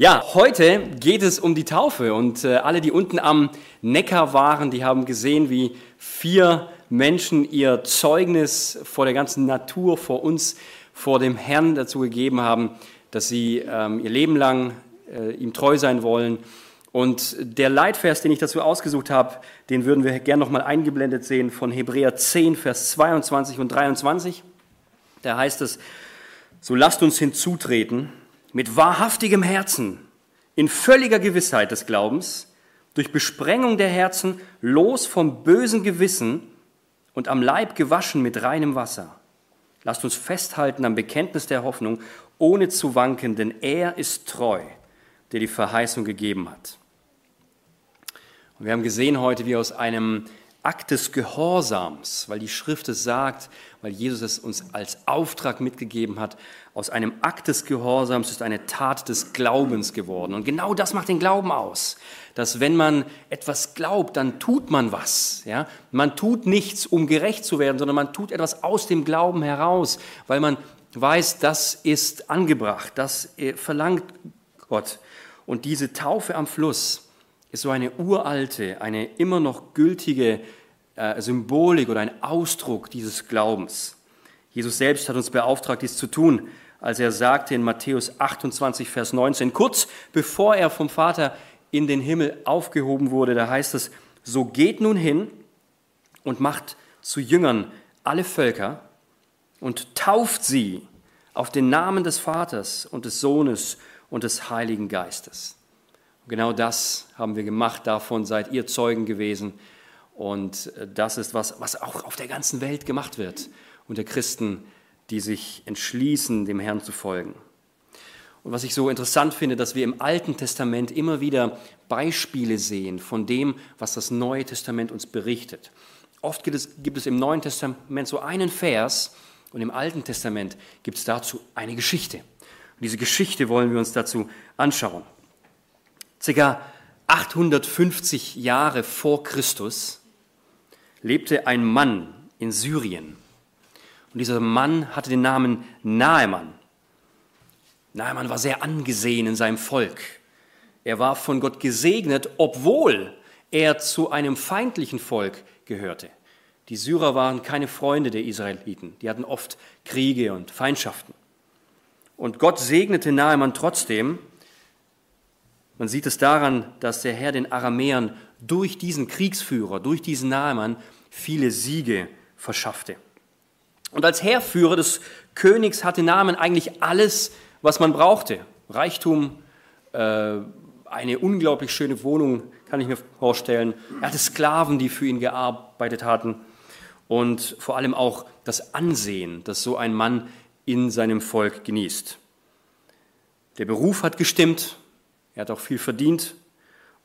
Ja, heute geht es um die Taufe und äh, alle, die unten am Neckar waren, die haben gesehen, wie vier Menschen ihr Zeugnis vor der ganzen Natur, vor uns, vor dem Herrn dazu gegeben haben, dass sie ähm, ihr Leben lang äh, ihm treu sein wollen. Und der Leitvers, den ich dazu ausgesucht habe, den würden wir gerne nochmal eingeblendet sehen von Hebräer 10, Vers 22 und 23. Da heißt es, so lasst uns hinzutreten mit wahrhaftigem Herzen, in völliger Gewissheit des Glaubens, durch Besprengung der Herzen, los vom bösen Gewissen und am Leib gewaschen mit reinem Wasser. Lasst uns festhalten am Bekenntnis der Hoffnung, ohne zu wanken, denn er ist treu, der die Verheißung gegeben hat. Und wir haben gesehen heute, wie aus einem Akt des Gehorsams, weil die Schrift es sagt, weil Jesus es uns als Auftrag mitgegeben hat, aus einem Akt des Gehorsams ist eine Tat des Glaubens geworden. Und genau das macht den Glauben aus, dass wenn man etwas glaubt, dann tut man was. Ja? Man tut nichts, um gerecht zu werden, sondern man tut etwas aus dem Glauben heraus, weil man weiß, das ist angebracht, das äh, verlangt Gott. Und diese Taufe am Fluss, ist so eine uralte, eine immer noch gültige Symbolik oder ein Ausdruck dieses Glaubens. Jesus selbst hat uns beauftragt, dies zu tun, als er sagte in Matthäus 28, Vers 19, kurz bevor er vom Vater in den Himmel aufgehoben wurde, da heißt es, so geht nun hin und macht zu Jüngern alle Völker und tauft sie auf den Namen des Vaters und des Sohnes und des Heiligen Geistes. Genau das haben wir gemacht, davon seid ihr Zeugen gewesen. Und äh, das ist was, was auch auf der ganzen Welt gemacht wird unter Christen, die sich entschließen, dem Herrn zu folgen. Und was ich so interessant finde, dass wir im Alten Testament immer wieder Beispiele sehen von dem, was das Neue Testament uns berichtet. Oft gibt es, gibt es im Neuen Testament so einen Vers und im Alten Testament gibt es dazu eine Geschichte. Und diese Geschichte wollen wir uns dazu anschauen. Circa 850 Jahre vor Christus lebte ein Mann in Syrien. Und dieser Mann hatte den Namen Naemann. Naemann war sehr angesehen in seinem Volk. Er war von Gott gesegnet, obwohl er zu einem feindlichen Volk gehörte. Die Syrer waren keine Freunde der Israeliten. Die hatten oft Kriege und Feindschaften. Und Gott segnete Naemann trotzdem man sieht es daran, dass der Herr den Aramäern durch diesen Kriegsführer, durch diesen Naaman viele Siege verschaffte. Und als Heerführer des Königs hatte Naaman eigentlich alles, was man brauchte. Reichtum, äh, eine unglaublich schöne Wohnung, kann ich mir vorstellen. Er hatte Sklaven, die für ihn gearbeitet hatten. Und vor allem auch das Ansehen, das so ein Mann in seinem Volk genießt. Der Beruf hat gestimmt, er hat auch viel verdient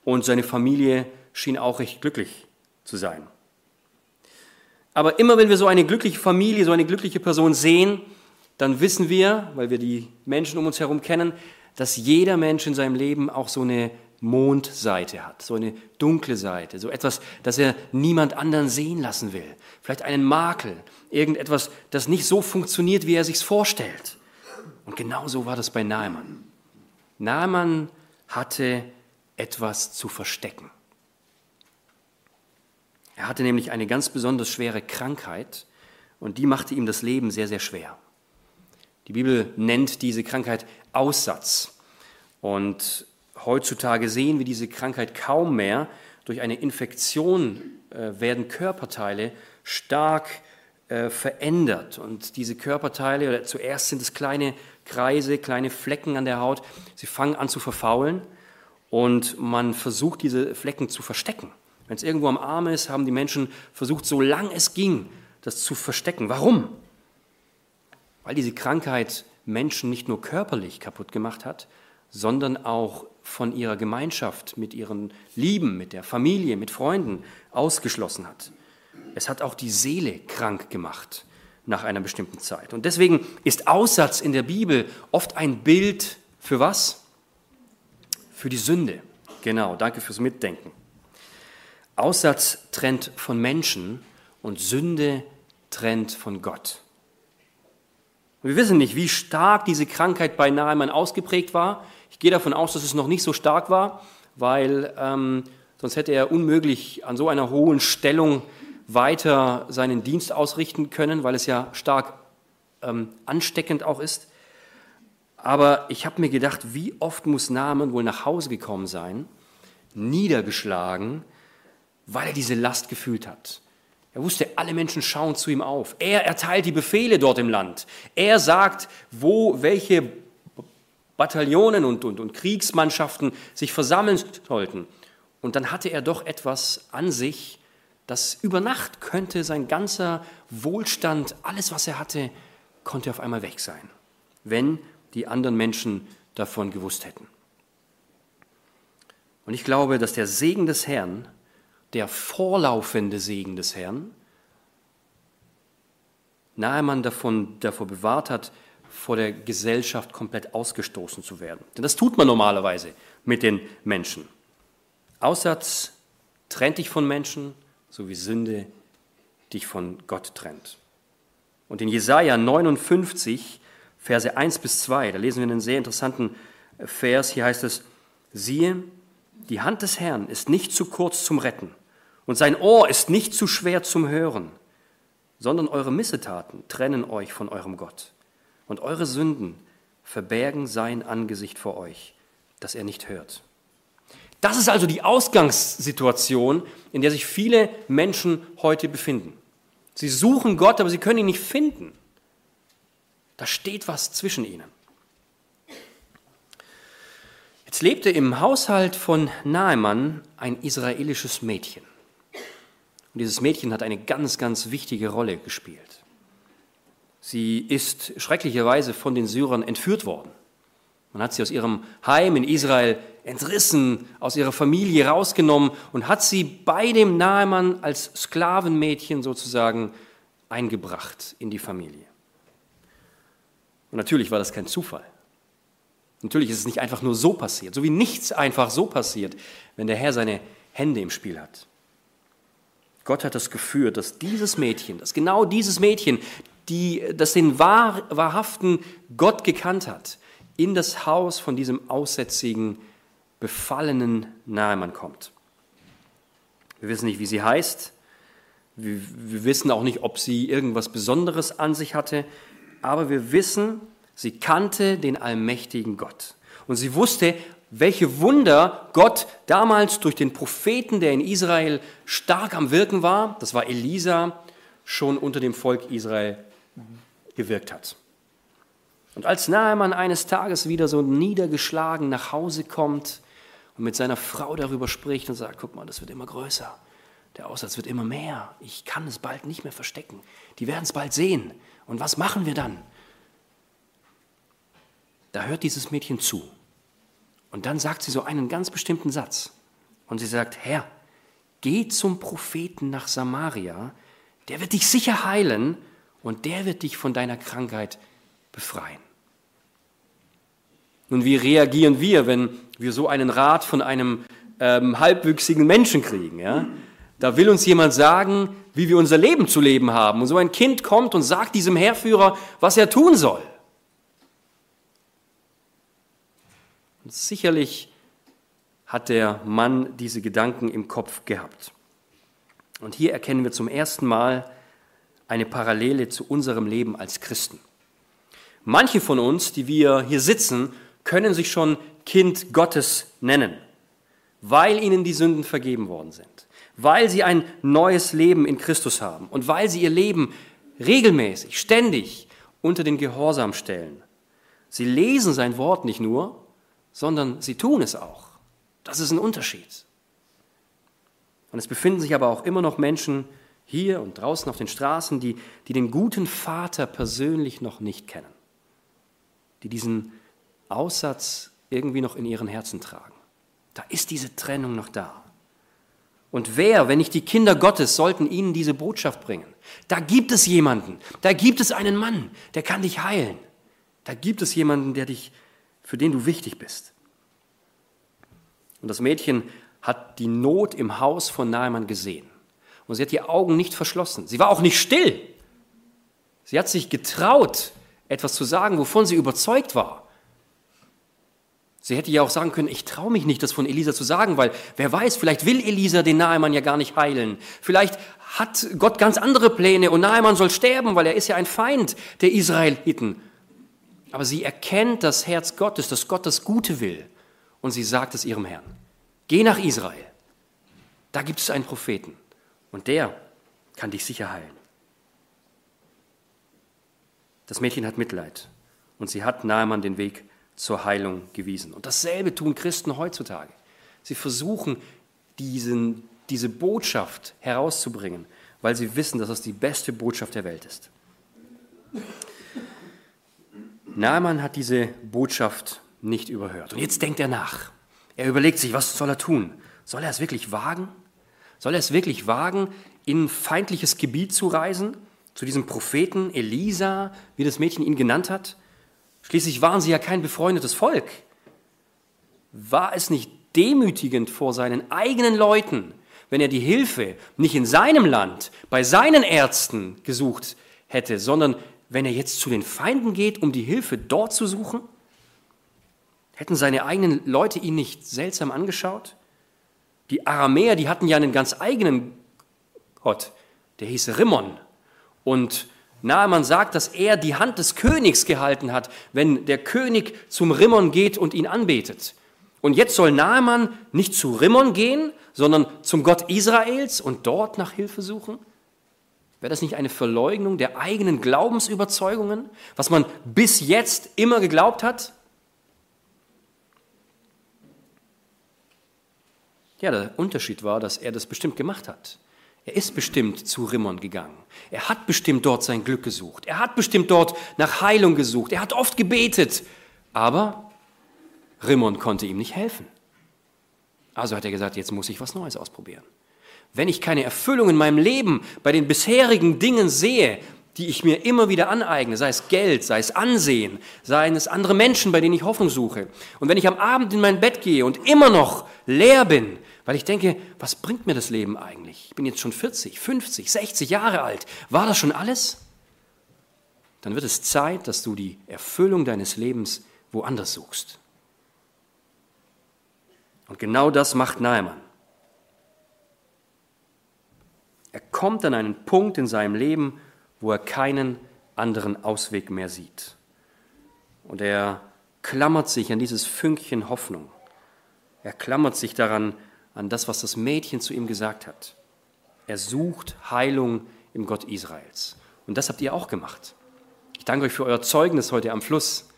und seine Familie schien auch recht glücklich zu sein. Aber immer wenn wir so eine glückliche Familie, so eine glückliche Person sehen, dann wissen wir, weil wir die Menschen um uns herum kennen, dass jeder Mensch in seinem Leben auch so eine Mondseite hat, so eine dunkle Seite, so etwas, das er niemand anderen sehen lassen will. Vielleicht einen Makel, irgendetwas, das nicht so funktioniert, wie er sich's vorstellt. Und genau so war das bei Naaman. Naaman hatte etwas zu verstecken. Er hatte nämlich eine ganz besonders schwere Krankheit und die machte ihm das Leben sehr, sehr schwer. Die Bibel nennt diese Krankheit Aussatz. Und heutzutage sehen wir diese Krankheit kaum mehr. Durch eine Infektion äh, werden Körperteile stark äh, verändert. Und diese Körperteile, oder zuerst sind es kleine Kreise, kleine Flecken an der Haut, sie fangen an zu verfaulen und man versucht, diese Flecken zu verstecken. Wenn es irgendwo am Arm ist, haben die Menschen versucht, so lang es ging, das zu verstecken. Warum? Weil diese Krankheit Menschen nicht nur körperlich kaputt gemacht hat, sondern auch von ihrer Gemeinschaft mit ihren Lieben, mit der Familie, mit Freunden ausgeschlossen hat. Es hat auch die Seele krank gemacht nach einer bestimmten Zeit. Und deswegen ist Aussatz in der Bibel oft ein Bild für was? Für die Sünde. Genau, danke fürs Mitdenken. Aussatz trennt von Menschen und Sünde trennt von Gott. Wir wissen nicht, wie stark diese Krankheit bei Naaman ausgeprägt war. Ich gehe davon aus, dass es noch nicht so stark war, weil ähm, sonst hätte er unmöglich an so einer hohen Stellung weiter seinen Dienst ausrichten können, weil es ja stark ähm, ansteckend auch ist. Aber ich habe mir gedacht, wie oft muss Naaman wohl nach Hause gekommen sein, niedergeschlagen, weil er diese Last gefühlt hat. Er wusste, alle Menschen schauen zu ihm auf. Er erteilt die Befehle dort im Land. Er sagt, wo welche Bataillonen und, und, und Kriegsmannschaften sich versammeln sollten. Und dann hatte er doch etwas an sich, das über Nacht könnte sein ganzer Wohlstand, alles, was er hatte, konnte auf einmal weg sein, wenn die anderen Menschen davon gewusst hätten. Und ich glaube, dass der Segen des Herrn der vorlaufende Segen des Herrn, Nahemann davon, davor bewahrt hat, vor der Gesellschaft komplett ausgestoßen zu werden. Denn das tut man normalerweise mit den Menschen. Aussatz trennt dich von Menschen, so wie Sünde dich von Gott trennt. Und in Jesaja 59, Verse 1 bis 2, da lesen wir einen sehr interessanten Vers. Hier heißt es: Siehe, die Hand des Herrn ist nicht zu kurz zum Retten und sein Ohr ist nicht zu schwer zum Hören, sondern eure Missetaten trennen euch von eurem Gott. Und eure Sünden verbergen sein Angesicht vor euch, dass er nicht hört. Das ist also die Ausgangssituation, in der sich viele Menschen heute befinden. Sie suchen Gott, aber sie können ihn nicht finden. Da steht was zwischen ihnen. Jetzt lebte im Haushalt von Naemann ein israelisches Mädchen. Und dieses Mädchen hat eine ganz, ganz wichtige Rolle gespielt. Sie ist schrecklicherweise von den Syrern entführt worden. Man hat sie aus ihrem Heim in Israel entrissen, aus ihrer Familie rausgenommen und hat sie bei dem Nahemann als Sklavenmädchen sozusagen eingebracht in die Familie. Und natürlich war das kein Zufall. Natürlich ist es nicht einfach nur so passiert, so wie nichts einfach so passiert, wenn der Herr seine Hände im Spiel hat. Gott hat das geführt, dass dieses Mädchen, dass genau dieses Mädchen, die, das den wahr, wahrhaften Gott gekannt hat, in das Haus von diesem aussätzigen, befallenen Nahemann kommt. Wir wissen nicht, wie sie heißt. Wir, wir wissen auch nicht, ob sie irgendwas Besonderes an sich hatte. Aber wir wissen, sie kannte den allmächtigen Gott. Und sie wusste, welche Wunder Gott damals durch den Propheten, der in Israel stark am Wirken war, das war Elisa, schon unter dem Volk Israel gewirkt hat. Und als Nahemann eines Tages wieder so niedergeschlagen nach Hause kommt und mit seiner Frau darüber spricht und sagt, guck mal, das wird immer größer, der Aussatz wird immer mehr, ich kann es bald nicht mehr verstecken, die werden es bald sehen. Und was machen wir dann? Da hört dieses Mädchen zu und dann sagt sie so einen ganz bestimmten Satz. Und sie sagt, Herr, geh zum Propheten nach Samaria, der wird dich sicher heilen und der wird dich von deiner Krankheit befreien. Nun, wie reagieren wir, wenn wir so einen Rat von einem ähm, halbwüchsigen Menschen kriegen? Ja? Da will uns jemand sagen, wie wir unser Leben zu leben haben. Und so ein Kind kommt und sagt diesem Herrführer, was er tun soll. Und sicherlich hat der Mann diese Gedanken im Kopf gehabt. Und hier erkennen wir zum ersten Mal eine Parallele zu unserem Leben als Christen. Manche von uns, die wir hier sitzen, können sich schon Kind Gottes nennen, weil ihnen die Sünden vergeben worden sind, weil sie ein neues Leben in Christus haben und weil sie ihr Leben regelmäßig, ständig unter den Gehorsam stellen. Sie lesen sein Wort nicht nur, sondern sie tun es auch. Das ist ein Unterschied. Und es befinden sich aber auch immer noch Menschen hier und draußen auf den Straßen, die, die den guten Vater persönlich noch nicht kennen, die diesen Aussatz irgendwie noch in ihren Herzen tragen. Da ist diese Trennung noch da. Und wer, wenn nicht die Kinder Gottes, sollten ihnen diese Botschaft bringen? Da gibt es jemanden, da gibt es einen Mann, der kann dich heilen. Da gibt es jemanden, der dich für den du wichtig bist. Und das Mädchen hat die Not im Haus von Naaman gesehen. Und sie hat die Augen nicht verschlossen. Sie war auch nicht still. Sie hat sich getraut, etwas zu sagen, wovon sie überzeugt war. Sie hätte ja auch sagen können, ich traue mich nicht, das von Elisa zu sagen, weil wer weiß, vielleicht will Elisa den Nahemann ja gar nicht heilen. Vielleicht hat Gott ganz andere Pläne und Nahemann soll sterben, weil er ist ja ein Feind der Israeliten. Aber sie erkennt das Herz Gottes, dass Gott das Gute will. Und sie sagt es ihrem Herrn. Geh nach Israel. Da gibt es einen Propheten. Und der kann dich sicher heilen. Das Mädchen hat Mitleid. Und sie hat Naaman den Weg zur Heilung gewiesen. Und dasselbe tun Christen heutzutage. Sie versuchen, diesen, diese Botschaft herauszubringen, weil sie wissen, dass das die beste Botschaft der Welt ist. Naaman hat diese Botschaft nicht überhört. Und jetzt denkt er nach. Er überlegt sich, was soll er tun? Soll er es wirklich wagen? Soll er es wirklich wagen, in feindliches Gebiet zu reisen? Zu diesem Propheten Elisa, wie das Mädchen ihn genannt hat? Schließlich waren sie ja kein befreundetes Volk. War es nicht demütigend vor seinen eigenen Leuten, wenn er die Hilfe nicht in seinem Land, bei seinen Ärzten gesucht hätte, sondern wenn er jetzt zu den Feinden geht, um die Hilfe dort zu suchen? Hätten seine eigenen Leute ihn nicht seltsam angeschaut? Die Aramäer, die hatten ja einen ganz eigenen Gott, der hieß Rimmon. Und Naaman sagt, dass er die Hand des Königs gehalten hat, wenn der König zum Rimmon geht und ihn anbetet. Und jetzt soll Naaman nicht zu Rimmon gehen, sondern zum Gott Israels und dort nach Hilfe suchen? Wäre das nicht eine Verleugnung der eigenen Glaubensüberzeugungen, was man bis jetzt immer geglaubt hat? Ja, der Unterschied war, dass er das bestimmt gemacht hat. Er ist bestimmt zu Rimmon gegangen. Er hat bestimmt dort sein Glück gesucht. Er hat bestimmt dort nach Heilung gesucht. Er hat oft gebetet. Aber Rimmon konnte ihm nicht helfen. Also hat er gesagt, jetzt muss ich was Neues ausprobieren. Wenn ich keine Erfüllung in meinem Leben bei den bisherigen Dingen sehe, die ich mir immer wieder aneigne, sei es Geld, sei es Ansehen, seien es andere Menschen, bei denen ich Hoffnung suche. Und wenn ich am Abend in mein Bett gehe und immer noch leer bin, weil ich denke, was bringt mir das Leben eigentlich? Ich bin jetzt schon 40, 50, 60 Jahre alt. War das schon alles? Dann wird es Zeit, dass du die Erfüllung deines Lebens woanders suchst. Und genau das macht Naaman. Er kommt an einen Punkt in seinem Leben, wo er keinen anderen Ausweg mehr sieht. Und er klammert sich an dieses Fünkchen Hoffnung. Er klammert sich daran, an das, was das Mädchen zu ihm gesagt hat. Er sucht Heilung im Gott Israels. Und das habt ihr auch gemacht. Ich danke euch für euer Zeugnis heute am Fluss,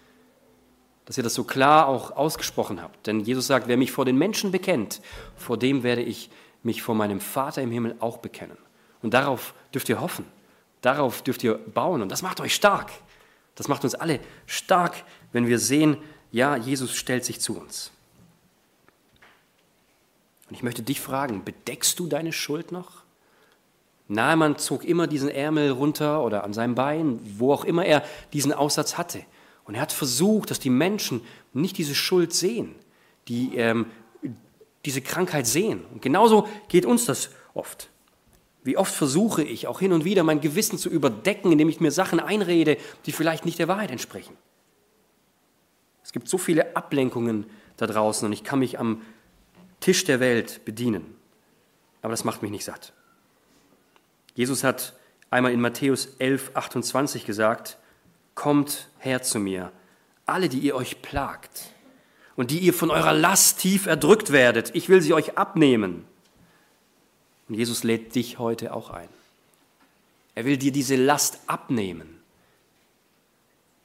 dass ihr das so klar auch ausgesprochen habt. Denn Jesus sagt, wer mich vor den Menschen bekennt, vor dem werde ich mich vor meinem Vater im Himmel auch bekennen. Und darauf dürft ihr hoffen, darauf dürft ihr bauen. Und das macht euch stark. Das macht uns alle stark, wenn wir sehen, ja, Jesus stellt sich zu uns. Und ich möchte dich fragen, bedeckst du deine Schuld noch? Naaman zog immer diesen Ärmel runter oder an seinem Bein, wo auch immer er diesen Aussatz hatte. Und er hat versucht, dass die Menschen nicht diese Schuld sehen, die ähm, diese Krankheit sehen. Und genauso geht uns das oft. Wie oft versuche ich auch hin und wieder mein Gewissen zu überdecken, indem ich mir Sachen einrede, die vielleicht nicht der Wahrheit entsprechen. Es gibt so viele Ablenkungen da draußen und ich kann mich am Tisch der Welt bedienen. Aber das macht mich nicht satt. Jesus hat einmal in Matthäus 11, 28 gesagt, Kommt her zu mir, alle, die ihr euch plagt und die ihr von eurer Last tief erdrückt werdet, ich will sie euch abnehmen. Und Jesus lädt dich heute auch ein. Er will dir diese Last abnehmen.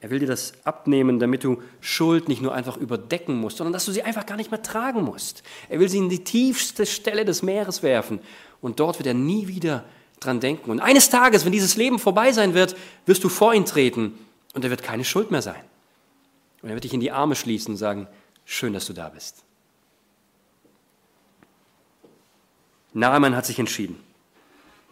Er will dir das abnehmen, damit du Schuld nicht nur einfach überdecken musst, sondern dass du sie einfach gar nicht mehr tragen musst. Er will sie in die tiefste Stelle des Meeres werfen und dort wird er nie wieder dran denken. Und eines Tages, wenn dieses Leben vorbei sein wird, wirst du vor ihn treten und er wird keine Schuld mehr sein. Und er wird dich in die Arme schließen und sagen, schön, dass du da bist. Naaman hat sich entschieden.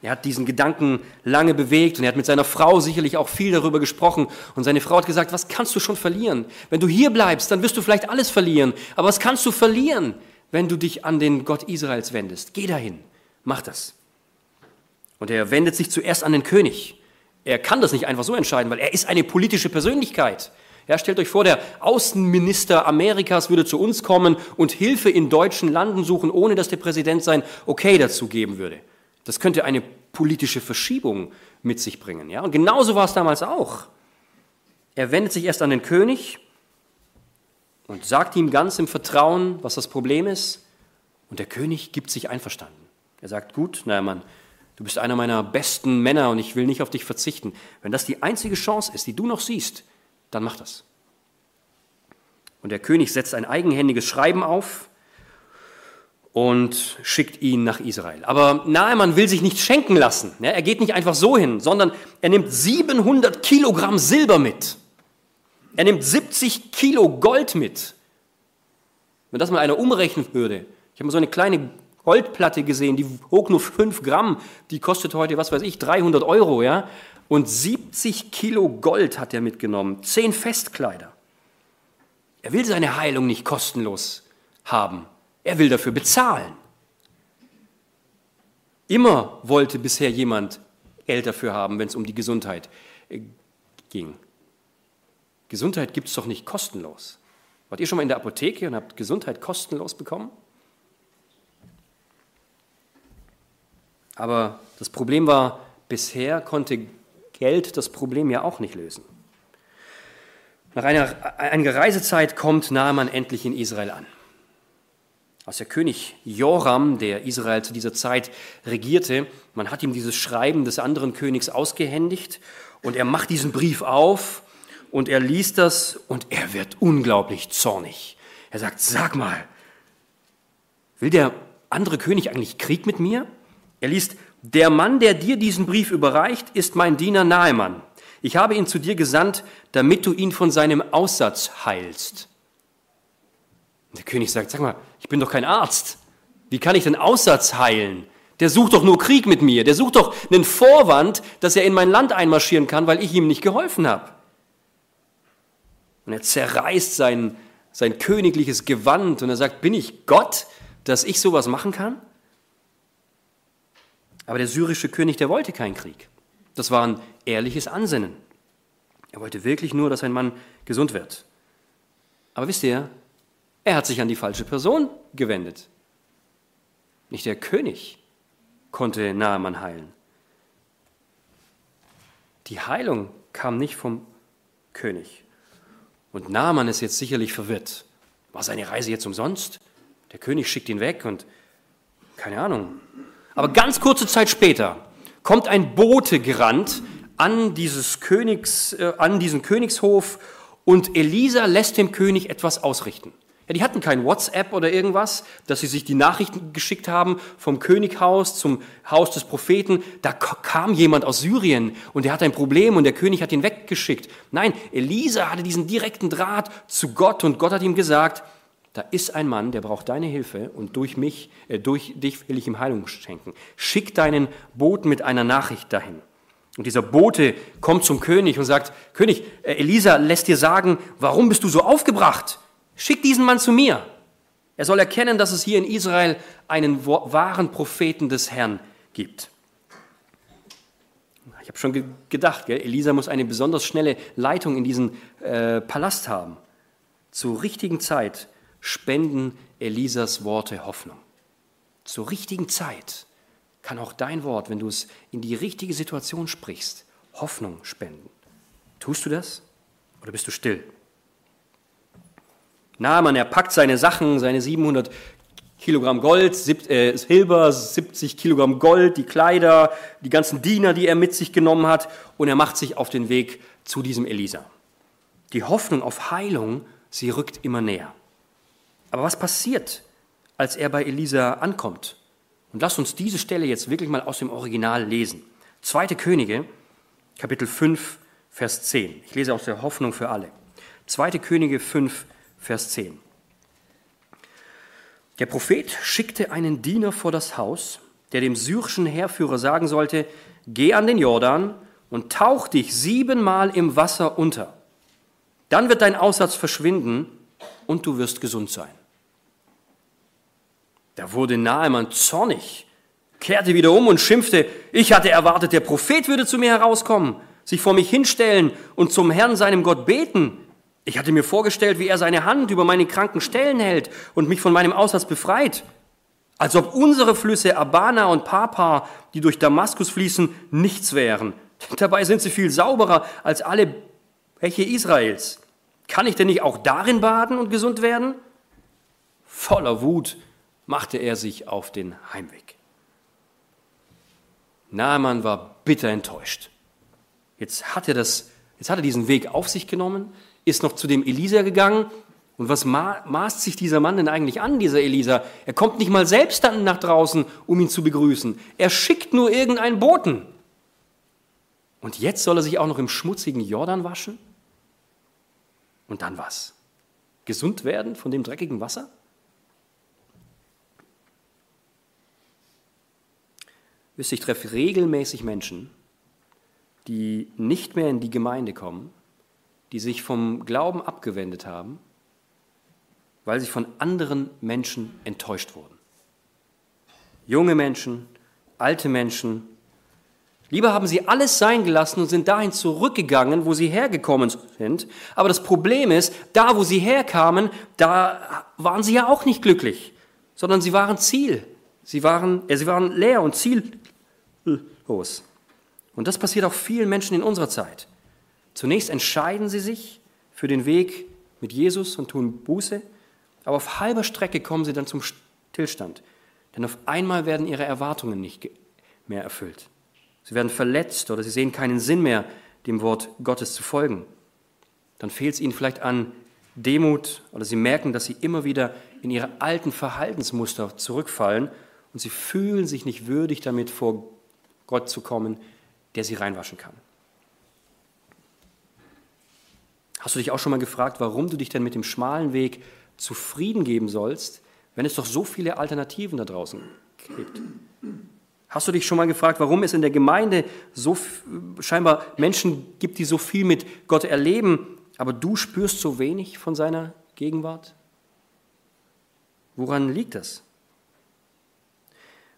Er hat diesen Gedanken lange bewegt und er hat mit seiner Frau sicherlich auch viel darüber gesprochen. Und seine Frau hat gesagt, was kannst du schon verlieren? Wenn du hier bleibst, dann wirst du vielleicht alles verlieren. Aber was kannst du verlieren, wenn du dich an den Gott Israels wendest? Geh dahin, mach das. Und er wendet sich zuerst an den König. Er kann das nicht einfach so entscheiden, weil er ist eine politische Persönlichkeit. Ja, stellt euch vor, der Außenminister Amerikas würde zu uns kommen und Hilfe in deutschen Landen suchen, ohne dass der Präsident sein Okay dazu geben würde. Das könnte eine politische Verschiebung mit sich bringen. Ja? Und genauso war es damals auch. Er wendet sich erst an den König und sagt ihm ganz im Vertrauen, was das Problem ist. Und der König gibt sich einverstanden. Er sagt, gut, naja Mann, du bist einer meiner besten Männer und ich will nicht auf dich verzichten. Wenn das die einzige Chance ist, die du noch siehst, dann mach das. Und der König setzt ein eigenhändiges Schreiben auf und schickt ihn nach Israel. Aber Naaman will sich nicht schenken lassen. Er geht nicht einfach so hin, sondern er nimmt 700 Kilogramm Silber mit. Er nimmt 70 Kilo Gold mit. Wenn das mal einer umrechnen würde, ich habe mal so eine kleine Goldplatte gesehen, die wog nur 5 Gramm, die kostet heute, was weiß ich, 300 Euro, ja. Und 70 Kilo Gold hat er mitgenommen, 10 Festkleider. Er will seine Heilung nicht kostenlos haben. Er will dafür bezahlen. Immer wollte bisher jemand Geld dafür haben, wenn es um die Gesundheit äh, ging. Gesundheit gibt es doch nicht kostenlos. Wart ihr schon mal in der Apotheke und habt Gesundheit kostenlos bekommen? Aber das Problem war, bisher konnte Geld das Problem ja auch nicht lösen. Nach einer, einer Reisezeit kommt Naaman endlich in Israel an. Als der König Joram, der Israel zu dieser Zeit regierte, man hat ihm dieses Schreiben des anderen Königs ausgehändigt und er macht diesen Brief auf und er liest das und er wird unglaublich zornig. Er sagt, sag mal, will der andere König eigentlich Krieg mit mir? Er liest, der Mann, der dir diesen Brief überreicht, ist mein Diener Nahemann. Ich habe ihn zu dir gesandt, damit du ihn von seinem Aussatz heilst. Der König sagt, sag mal, ich bin doch kein Arzt. Wie kann ich den Aussatz heilen? Der sucht doch nur Krieg mit mir. Der sucht doch einen Vorwand, dass er in mein Land einmarschieren kann, weil ich ihm nicht geholfen habe. Und er zerreißt sein, sein königliches Gewand und er sagt, bin ich Gott, dass ich sowas machen kann? Aber der syrische König, der wollte keinen Krieg. Das war ein ehrliches Ansinnen. Er wollte wirklich nur, dass ein Mann gesund wird. Aber wisst ihr, er hat sich an die falsche Person gewendet. Nicht der König konnte Naaman heilen. Die Heilung kam nicht vom König. Und Naaman ist jetzt sicherlich verwirrt. War seine Reise jetzt umsonst? Der König schickt ihn weg und keine Ahnung. Aber ganz kurze Zeit später kommt ein Bote gerannt an, dieses Königs, äh, an diesen Königshof und Elisa lässt dem König etwas ausrichten. Ja, die hatten kein WhatsApp oder irgendwas, dass sie sich die Nachrichten geschickt haben vom Könighaus zum Haus des Propheten. Da kam jemand aus Syrien und der hat ein Problem und der König hat ihn weggeschickt. Nein, Elisa hatte diesen direkten Draht zu Gott und Gott hat ihm gesagt, da ist ein Mann, der braucht deine Hilfe und durch mich, äh, durch dich will ich ihm Heilung schenken. Schick deinen Boten mit einer Nachricht dahin. Und dieser Bote kommt zum König und sagt, König, äh, Elisa lässt dir sagen, warum bist du so aufgebracht? Schick diesen Mann zu mir. Er soll erkennen, dass es hier in Israel einen wahren Propheten des Herrn gibt. Ich habe schon gedacht, gell? Elisa muss eine besonders schnelle Leitung in diesen äh, Palast haben. Zur richtigen Zeit spenden Elisas Worte Hoffnung. Zur richtigen Zeit kann auch dein Wort, wenn du es in die richtige Situation sprichst, Hoffnung spenden. Tust du das oder bist du still? Naaman, er packt seine Sachen, seine 700 Kilogramm Gold, äh, Silber, 70 Kilogramm Gold, die Kleider, die ganzen Diener, die er mit sich genommen hat, und er macht sich auf den Weg zu diesem Elisa. Die Hoffnung auf Heilung, sie rückt immer näher. Aber was passiert, als er bei Elisa ankommt? Und lasst uns diese Stelle jetzt wirklich mal aus dem Original lesen. Zweite Könige, Kapitel 5, Vers 10. Ich lese aus der Hoffnung für alle. Zweite Könige 5, Vers 10. Der Prophet schickte einen Diener vor das Haus, der dem syrischen Heerführer sagen sollte, geh an den Jordan und tauch dich siebenmal im Wasser unter. Dann wird dein Aussatz verschwinden und du wirst gesund sein. Da wurde Nahemann zornig, kehrte wieder um und schimpfte, ich hatte erwartet, der Prophet würde zu mir herauskommen, sich vor mich hinstellen und zum Herrn, seinem Gott, beten. Ich hatte mir vorgestellt, wie er seine Hand über meine kranken Stellen hält und mich von meinem Aussatz befreit. Als ob unsere Flüsse Abana und Papa, die durch Damaskus fließen, nichts wären. Dabei sind sie viel sauberer als alle Bäche Israels. Kann ich denn nicht auch darin baden und gesund werden? Voller Wut machte er sich auf den Heimweg. Naaman war bitter enttäuscht. Jetzt hat er, das, jetzt hat er diesen Weg auf sich genommen, ist noch zu dem Elisa gegangen. Und was maßt sich dieser Mann denn eigentlich an, dieser Elisa? Er kommt nicht mal selbst dann nach draußen, um ihn zu begrüßen. Er schickt nur irgendeinen Boten. Und jetzt soll er sich auch noch im schmutzigen Jordan waschen? Und dann was? Gesund werden von dem dreckigen Wasser? Wisst ihr, ich treffe regelmäßig Menschen, die nicht mehr in die Gemeinde kommen, die sich vom Glauben abgewendet haben, weil sie von anderen Menschen enttäuscht wurden. Junge Menschen, alte Menschen, Lieber haben sie alles sein gelassen und sind dahin zurückgegangen, wo sie hergekommen sind. Aber das Problem ist, da wo sie herkamen, da waren sie ja auch nicht glücklich, sondern sie waren Ziel. Sie waren, sie waren leer und ziellos. Und das passiert auch vielen Menschen in unserer Zeit. Zunächst entscheiden sie sich für den Weg mit Jesus und tun Buße, aber auf halber Strecke kommen sie dann zum Stillstand. Denn auf einmal werden ihre Erwartungen nicht mehr erfüllt. Sie werden verletzt oder sie sehen keinen Sinn mehr, dem Wort Gottes zu folgen. Dann fehlt es ihnen vielleicht an Demut oder sie merken, dass sie immer wieder in ihre alten Verhaltensmuster zurückfallen und sie fühlen sich nicht würdig damit vor Gott zu kommen, der sie reinwaschen kann. Hast du dich auch schon mal gefragt, warum du dich denn mit dem schmalen Weg zufrieden geben sollst, wenn es doch so viele Alternativen da draußen gibt? Hast du dich schon mal gefragt, warum es in der Gemeinde so scheinbar Menschen gibt, die so viel mit Gott erleben, aber du spürst so wenig von seiner Gegenwart? Woran liegt das?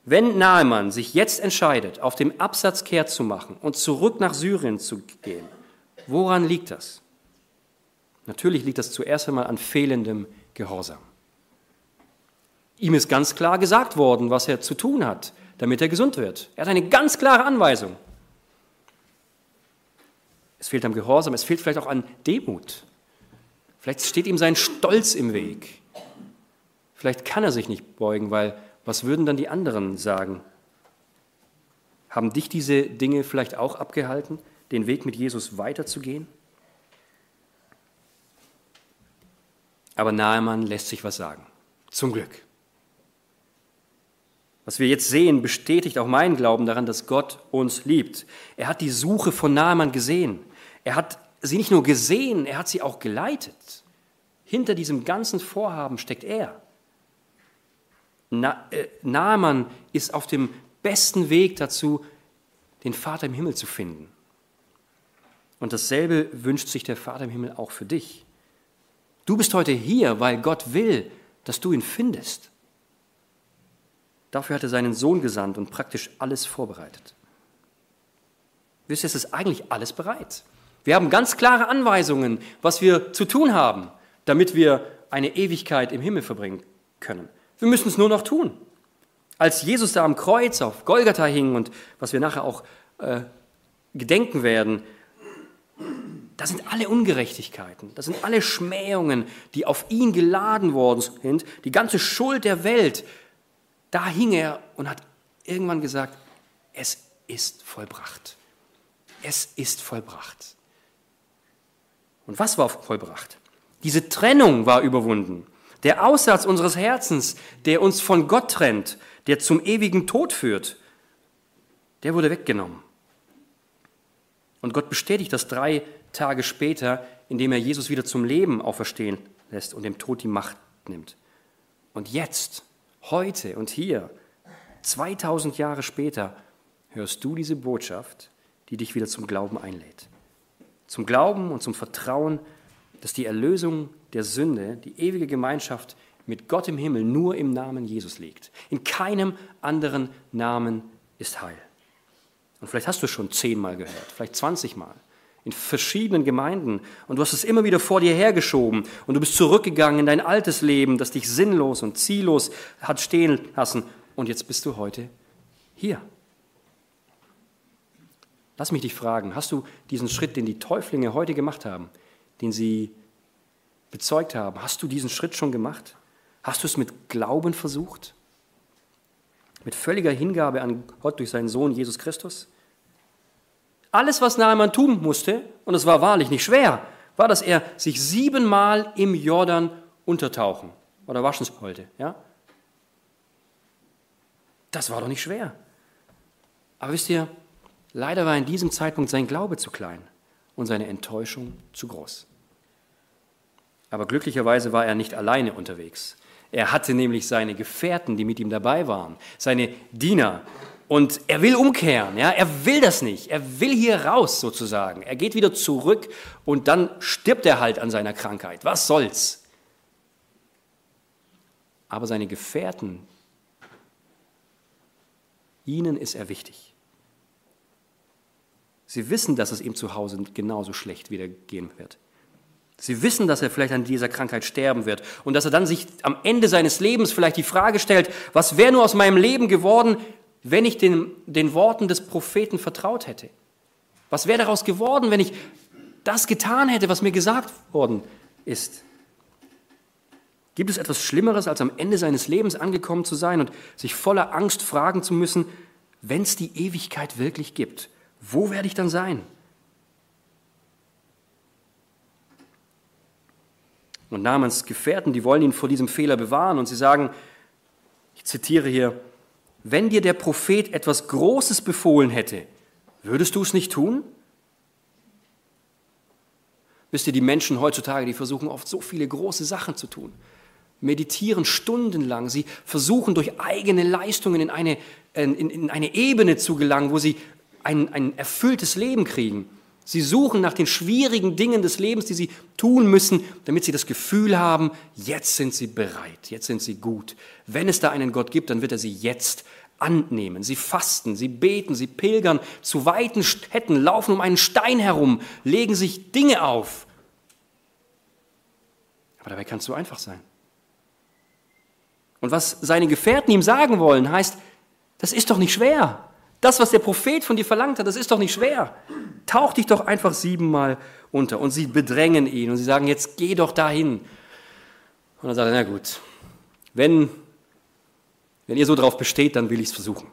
Wenn Nahemann sich jetzt entscheidet, auf dem Absatz kehrt zu machen und zurück nach Syrien zu gehen, woran liegt das? Natürlich liegt das zuerst einmal an fehlendem Gehorsam. Ihm ist ganz klar gesagt worden, was er zu tun hat damit er gesund wird. Er hat eine ganz klare Anweisung. Es fehlt am Gehorsam, es fehlt vielleicht auch an Demut. Vielleicht steht ihm sein Stolz im Weg. Vielleicht kann er sich nicht beugen, weil was würden dann die anderen sagen? Haben dich diese Dinge vielleicht auch abgehalten, den Weg mit Jesus weiterzugehen? Aber Nahemann lässt sich was sagen. Zum Glück. Was wir jetzt sehen, bestätigt auch meinen Glauben daran, dass Gott uns liebt. Er hat die Suche von Naaman gesehen. Er hat sie nicht nur gesehen, er hat sie auch geleitet. Hinter diesem ganzen Vorhaben steckt er. Na, äh, Naaman ist auf dem besten Weg dazu, den Vater im Himmel zu finden. Und dasselbe wünscht sich der Vater im Himmel auch für dich. Du bist heute hier, weil Gott will, dass du ihn findest. Dafür hat er seinen Sohn gesandt und praktisch alles vorbereitet. Wisst ihr, es ist eigentlich alles bereit. Wir haben ganz klare Anweisungen, was wir zu tun haben, damit wir eine Ewigkeit im Himmel verbringen können. Wir müssen es nur noch tun. Als Jesus da am Kreuz auf Golgatha hing und was wir nachher auch äh, gedenken werden, da sind alle Ungerechtigkeiten, das sind alle Schmähungen, die auf ihn geladen worden sind, die ganze Schuld der Welt, da hing er und hat irgendwann gesagt, es ist vollbracht. Es ist vollbracht. Und was war vollbracht? Diese Trennung war überwunden. Der Aussatz unseres Herzens, der uns von Gott trennt, der zum ewigen Tod führt, der wurde weggenommen. Und Gott bestätigt das drei Tage später, indem er Jesus wieder zum Leben auferstehen lässt und dem Tod die Macht nimmt. Und jetzt Heute und hier, 2000 Jahre später, hörst du diese Botschaft, die dich wieder zum Glauben einlädt. Zum Glauben und zum Vertrauen, dass die Erlösung der Sünde, die ewige Gemeinschaft mit Gott im Himmel nur im Namen Jesus liegt. In keinem anderen Namen ist Heil. Und vielleicht hast du es schon zehnmal gehört, vielleicht zwanzigmal. in verschiedenen Gemeinden und du hast es immer wieder vor dir hergeschoben und du bist zurückgegangen in dein altes Leben, das dich sinnlos und ziellos hat stehen lassen und jetzt bist du heute hier. Lass mich dich fragen, hast du diesen Schritt, den die Täuflinge heute gemacht haben, den sie bezeugt haben, hast du diesen Schritt schon gemacht? Hast du es mit Glauben versucht? Mit völliger Hingabe an Gott durch seinen Sohn Jesus Christus? Alles, was Naaman tun musste, und es war wahrlich nicht schwer, war, dass er sich siebenmal im Jordan untertauchen oder waschen wollte. Ja? Das war doch nicht schwer. Aber wisst ihr, leider war in diesem Zeitpunkt sein Glaube zu klein und seine Enttäuschung zu groß. Aber glücklicherweise war er nicht alleine unterwegs. Er hatte nämlich seine Gefährten, die mit ihm dabei waren, seine Diener, und er will umkehren, ja, er will das nicht. Er will hier raus sozusagen. Er geht wieder zurück und dann stirbt er halt an seiner Krankheit. Was soll's? Aber seine Gefährten, ihnen ist er wichtig. Sie wissen, dass es ihm zu Hause genauso schlecht wieder gehen wird. Sie wissen, dass er vielleicht an dieser Krankheit sterben wird und dass er dann sich am Ende seines Lebens vielleicht die Frage stellt, was wäre nur aus meinem Leben geworden, wenn ich den, den Worten des Propheten vertraut hätte? Was wäre daraus geworden, wenn ich das getan hätte, was mir gesagt worden ist? Gibt es etwas Schlimmeres, als am Ende seines Lebens angekommen zu sein und sich voller Angst fragen zu müssen, wenn es die Ewigkeit wirklich gibt, wo werde ich dann sein? Und Namens Gefährten, die wollen ihn vor diesem Fehler bewahren und sie sagen, ich zitiere hier, wenn dir der Prophet etwas Großes befohlen hätte, würdest du es nicht tun? Wisst ihr, die Menschen heutzutage, die versuchen oft so viele große Sachen zu tun. Meditieren stundenlang. Sie versuchen durch eigene Leistungen in eine, in, in eine Ebene zu gelangen, wo sie ein, ein erfülltes Leben kriegen. Sie suchen nach den schwierigen Dingen des Lebens, die sie tun müssen, damit sie das Gefühl haben, jetzt sind sie bereit, jetzt sind sie gut. Wenn es da einen Gott gibt, dann wird er sie jetzt annehmen. Sie fasten, sie beten, sie pilgern zu weiten Städten, laufen um einen Stein herum, legen sich Dinge auf. Aber dabei kann es so einfach sein. Und was seine Gefährten ihm sagen wollen, heißt, das ist doch nicht schwer. Das, was der Prophet von dir verlangt hat, das ist doch nicht schwer. Tauch dich doch einfach siebenmal unter. Und sie bedrängen ihn und sie sagen, jetzt geh doch dahin. Und dann sagt er, na gut, wenn, wenn ihr so drauf besteht, dann will ich es versuchen.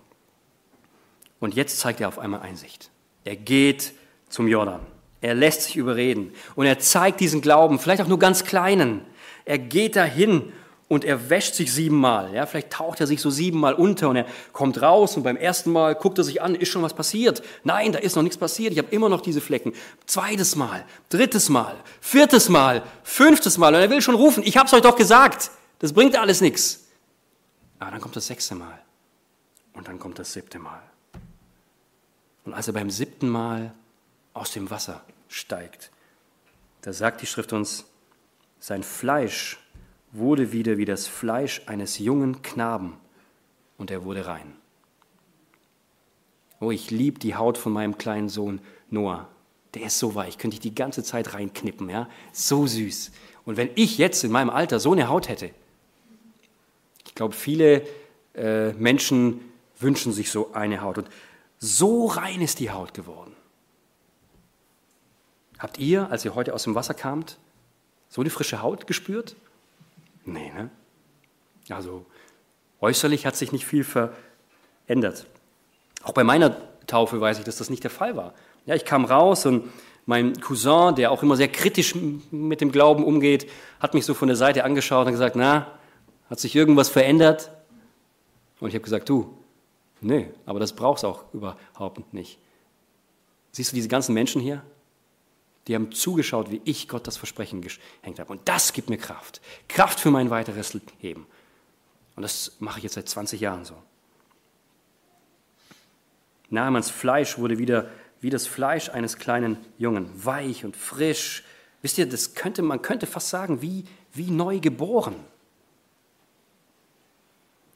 Und jetzt zeigt er auf einmal Einsicht. Er geht zum Jordan. Er lässt sich überreden. Und er zeigt diesen Glauben, vielleicht auch nur ganz kleinen. Er geht dahin und er wäscht sich siebenmal. Ja, vielleicht taucht er sich so siebenmal unter und er kommt raus und beim ersten Mal guckt er sich an, ist schon was passiert? Nein, da ist noch nichts passiert. Ich habe immer noch diese Flecken. Zweites Mal, drittes Mal, viertes Mal, fünftes Mal und er will schon rufen, ich habe es euch doch gesagt. Das bringt alles nichts. Aber dann kommt das sechste Mal und dann kommt das siebte Mal. Und als er beim siebten Mal aus dem Wasser steigt, da sagt die Schrift uns, sein Fleisch wurde wieder wie das Fleisch eines jungen Knaben und er wurde rein. Oh, ich liebe die Haut von meinem kleinen Sohn Noah. Der ist so weich, könnte ich die ganze Zeit reinknippen, ja? So süß. Und wenn ich jetzt in meinem Alter so eine Haut hätte, ich glaube, viele äh, Menschen wünschen sich so eine Haut. Und so rein ist die Haut geworden. Habt ihr, als ihr heute aus dem Wasser kamt, so eine frische Haut gespürt? Nee, ne? Also äußerlich hat sich nicht viel verändert. Auch bei meiner Taufe weiß ich, dass das nicht der Fall war. Ja, ich kam raus und mein Cousin, der auch immer sehr kritisch mit dem Glauben umgeht, hat mich so von der Seite angeschaut und gesagt, na, hat sich irgendwas verändert? Und ich habe gesagt, du, nee, aber das brauchst auch überhaupt nicht. Siehst du diese ganzen Menschen hier? Die haben zugeschaut, wie ich Gott das Versprechen gehängt habe. Und das gibt mir Kraft. Kraft für mein weiteres Leben. Und das mache ich jetzt seit 20 Jahren so. Nahmans Fleisch wurde wieder wie das Fleisch eines kleinen Jungen, weich und frisch. Wisst ihr, das könnte, man könnte fast sagen, wie, wie neu geboren.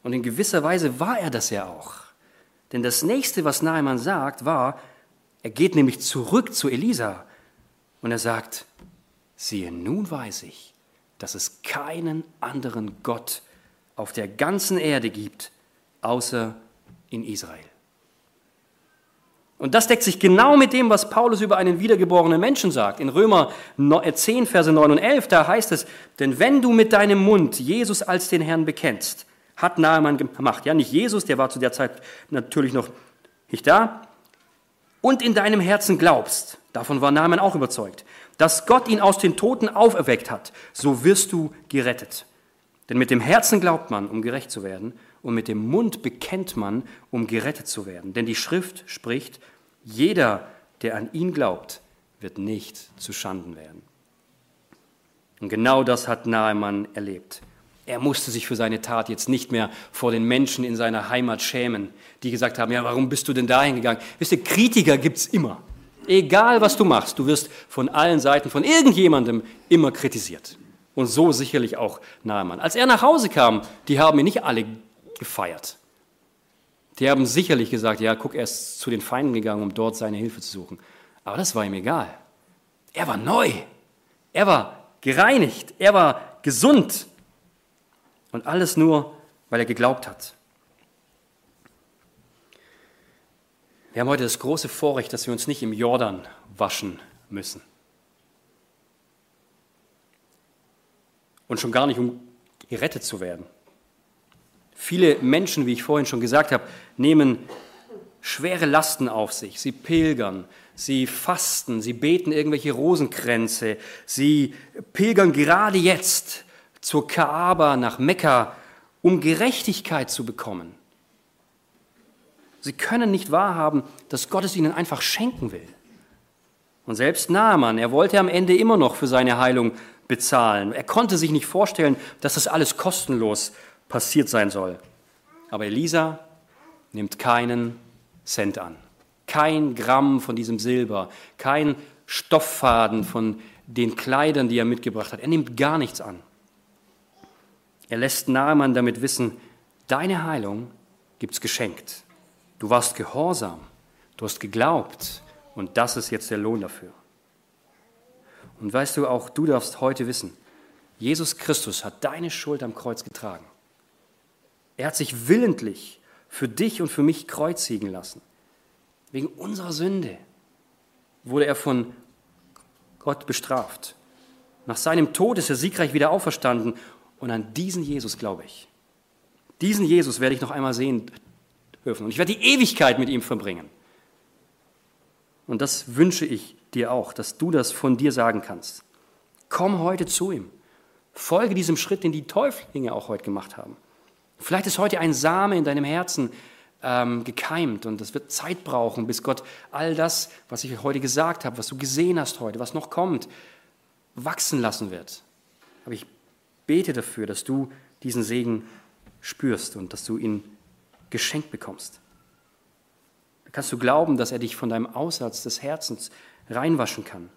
Und in gewisser Weise war er das ja auch. Denn das nächste, was Naaman sagt, war, er geht nämlich zurück zu Elisa Und er sagt, siehe, nun weiß ich, dass es keinen anderen Gott auf der ganzen Erde gibt, außer in Israel. Und das deckt sich genau mit dem, was Paulus über einen wiedergeborenen Menschen sagt. In Römer 10, Verse 9 und 11, da heißt es, denn wenn du mit deinem Mund Jesus als den Herrn bekennst, hat Naaman gemacht, ja nicht Jesus, der war zu der Zeit natürlich noch nicht da, und in deinem Herzen glaubst, davon war Naaman auch überzeugt, dass Gott ihn aus den Toten auferweckt hat, so wirst du gerettet. Denn mit dem Herzen glaubt man, um gerecht zu werden, und mit dem Mund bekennt man, um gerettet zu werden. Denn die Schrift spricht, jeder, der an ihn glaubt, wird nicht zu Schanden werden. Und genau das hat Nahemann erlebt. Er musste sich für seine Tat jetzt nicht mehr vor den Menschen in seiner Heimat schämen, die gesagt haben, ja, warum bist du denn dahin gegangen? Wisst ihr, Kritiker gibt es immer. Egal, was du machst, du wirst von allen Seiten, von irgendjemandem immer kritisiert. Und so sicherlich auch Nahemann. Als er nach Hause kam, die haben ihn nicht alle gefeiert. Die haben sicherlich gesagt, ja, guck, er ist zu den Feinden gegangen, um dort seine Hilfe zu suchen. Aber das war ihm egal. Er war neu. Er war gereinigt. Er war gesund. Und alles nur, weil er geglaubt hat. Wir haben heute das große Vorrecht, dass wir uns nicht im Jordan waschen müssen. Und schon gar nicht, um gerettet zu werden. Viele Menschen, wie ich vorhin schon gesagt habe, nehmen schwere Lasten auf sich. Sie pilgern, sie fasten, sie beten irgendwelche Rosenkränze, sie pilgern gerade jetzt zur Kaaba nach Mekka, um Gerechtigkeit zu bekommen. Sie können nicht wahrhaben, dass Gott es ihnen einfach schenken will. Und selbst Naaman, er wollte am Ende immer noch für seine Heilung bezahlen. Er konnte sich nicht vorstellen, dass das alles kostenlos passiert sein soll. Aber Elisa nimmt keinen Cent an, kein Gramm von diesem Silber, kein Stofffaden von den Kleidern, die er mitgebracht hat. Er nimmt gar nichts an. Er lässt Naaman damit wissen, deine Heilung gibt's geschenkt. Du warst gehorsam, du hast geglaubt und das ist jetzt der Lohn dafür. Und weißt du, auch du darfst heute wissen, Jesus Christus hat deine Schuld am Kreuz getragen. Er hat sich willentlich für dich und für mich kreuzigen lassen. Wegen unserer Sünde wurde er von Gott bestraft. Nach seinem Tod ist er siegreich wieder auferstanden und an diesen Jesus glaube ich. Diesen Jesus werde ich noch einmal sehen dürfen und ich werde die Ewigkeit mit ihm verbringen. Und das wünsche ich dir auch, dass du das von dir sagen kannst. Komm heute zu ihm. Folge diesem Schritt, den die Täuflinge auch heute gemacht haben. Vielleicht ist heute ein Same in deinem Herzen ähm, gekeimt und es wird Zeit brauchen, bis Gott all das, was ich heute gesagt habe, was du gesehen hast heute, was noch kommt, wachsen lassen wird. Aber ich bete dafür, dass du diesen Segen spürst und dass du ihn geschenkt bekommst. Da kannst du glauben, dass er dich von deinem Aussatz des Herzens reinwaschen kann.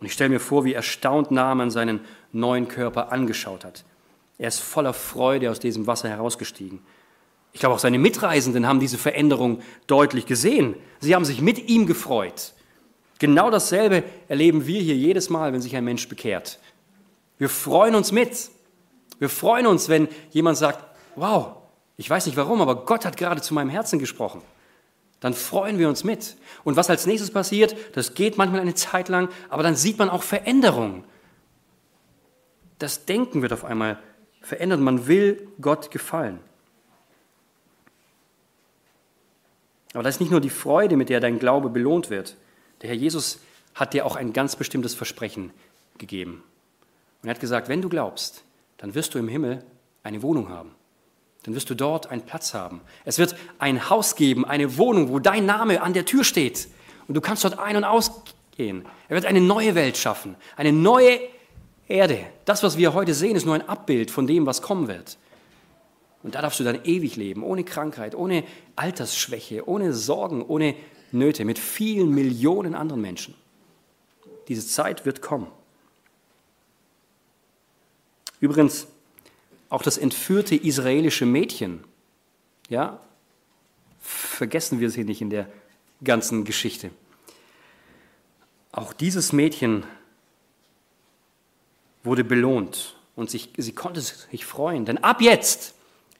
Und ich stelle mir vor, wie erstaunt Naaman seinen neuen Körper angeschaut hat. Er ist voller Freude aus diesem Wasser herausgestiegen. Ich glaube, auch seine Mitreisenden haben diese Veränderung deutlich gesehen. Sie haben sich mit ihm gefreut. Genau dasselbe erleben wir hier jedes Mal, wenn sich ein Mensch bekehrt. Wir freuen uns mit. Wir freuen uns, wenn jemand sagt, wow, ich weiß nicht warum, aber Gott hat gerade zu meinem Herzen gesprochen. Dann freuen wir uns mit. Und was als nächstes passiert, das geht manchmal eine Zeit lang, aber dann sieht man auch Veränderungen. Das Denken wird auf einmal verändert. Man will Gott gefallen. Aber das ist nicht nur die Freude, mit der dein Glaube belohnt wird. Der Herr Jesus hat dir auch ein ganz bestimmtes Versprechen gegeben. Und er hat gesagt, wenn du glaubst, dann wirst du im Himmel eine Wohnung haben. Dann wirst du dort einen Platz haben. Es wird ein Haus geben, eine Wohnung, wo dein Name an der Tür steht. Und du kannst dort ein- und ausgehen. Er wird eine neue Welt schaffen, eine neue Erde. Das, was wir heute sehen, ist nur ein Abbild von dem, was kommen wird. Und da darfst du dann ewig leben, ohne Krankheit, ohne Altersschwäche, ohne Sorgen, ohne Nöte, mit vielen Millionen anderen Menschen. Diese Zeit wird kommen. Übrigens, auch das entführte israelische Mädchen, ja, vergessen wir es hier nicht in der ganzen Geschichte. Auch dieses Mädchen wurde belohnt und sich, sie konnte sich freuen, denn ab jetzt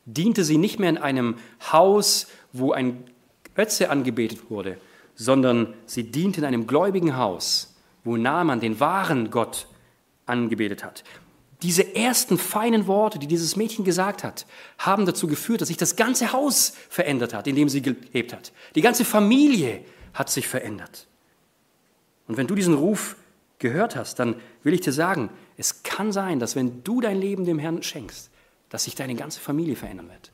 diente sie nicht mehr in einem Haus, wo ein Ötze angebetet wurde, sondern sie diente in einem gläubigen Haus, wo Naaman den wahren Gott angebetet hat. Diese ersten feinen Worte, die dieses Mädchen gesagt hat, haben dazu geführt, dass sich das ganze Haus verändert hat, in dem sie gelebt hat. Die ganze Familie hat sich verändert. Und wenn du diesen Ruf gehört hast, dann will ich dir sagen, es kann sein, dass wenn du dein Leben dem Herrn schenkst, dass sich deine ganze Familie verändern wird.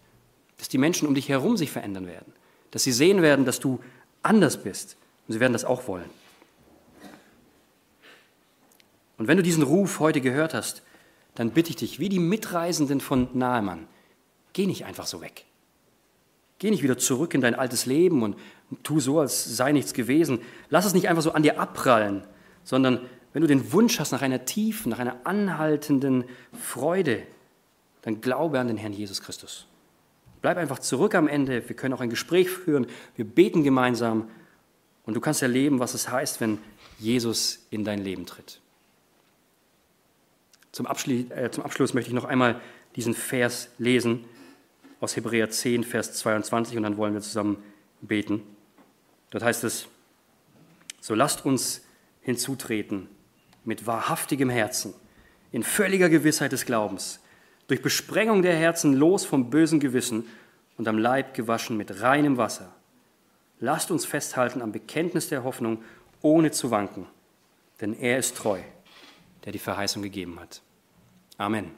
Dass die Menschen um dich herum sich verändern werden. Dass sie sehen werden, dass du anders bist. Und sie werden das auch wollen. Und wenn du diesen Ruf heute gehört hast, dann bitte ich dich, wie die Mitreisenden von Nahemann, geh nicht einfach so weg. Geh nicht wieder zurück in dein altes Leben und tu so, als sei nichts gewesen. Lass es nicht einfach so an dir abprallen, sondern wenn du den Wunsch hast nach einer tiefen, nach einer anhaltenden Freude, dann glaube an den Herrn Jesus Christus. Bleib einfach zurück am Ende. Wir können auch ein Gespräch führen. Wir beten gemeinsam. Und du kannst erleben, was es heißt, wenn Jesus in dein Leben tritt. Zum Abschluss, äh, zum Abschluss möchte ich noch einmal diesen Vers lesen aus Hebräer 10, Vers 22 und dann wollen wir zusammen beten. Dort heißt es, so lasst uns hinzutreten mit wahrhaftigem Herzen, in völliger Gewissheit des Glaubens, durch Besprengung der Herzen los vom bösen Gewissen und am Leib gewaschen mit reinem Wasser. Lasst uns festhalten am Bekenntnis der Hoffnung, ohne zu wanken, denn er ist treu, der die Verheißung gegeben hat. Amen.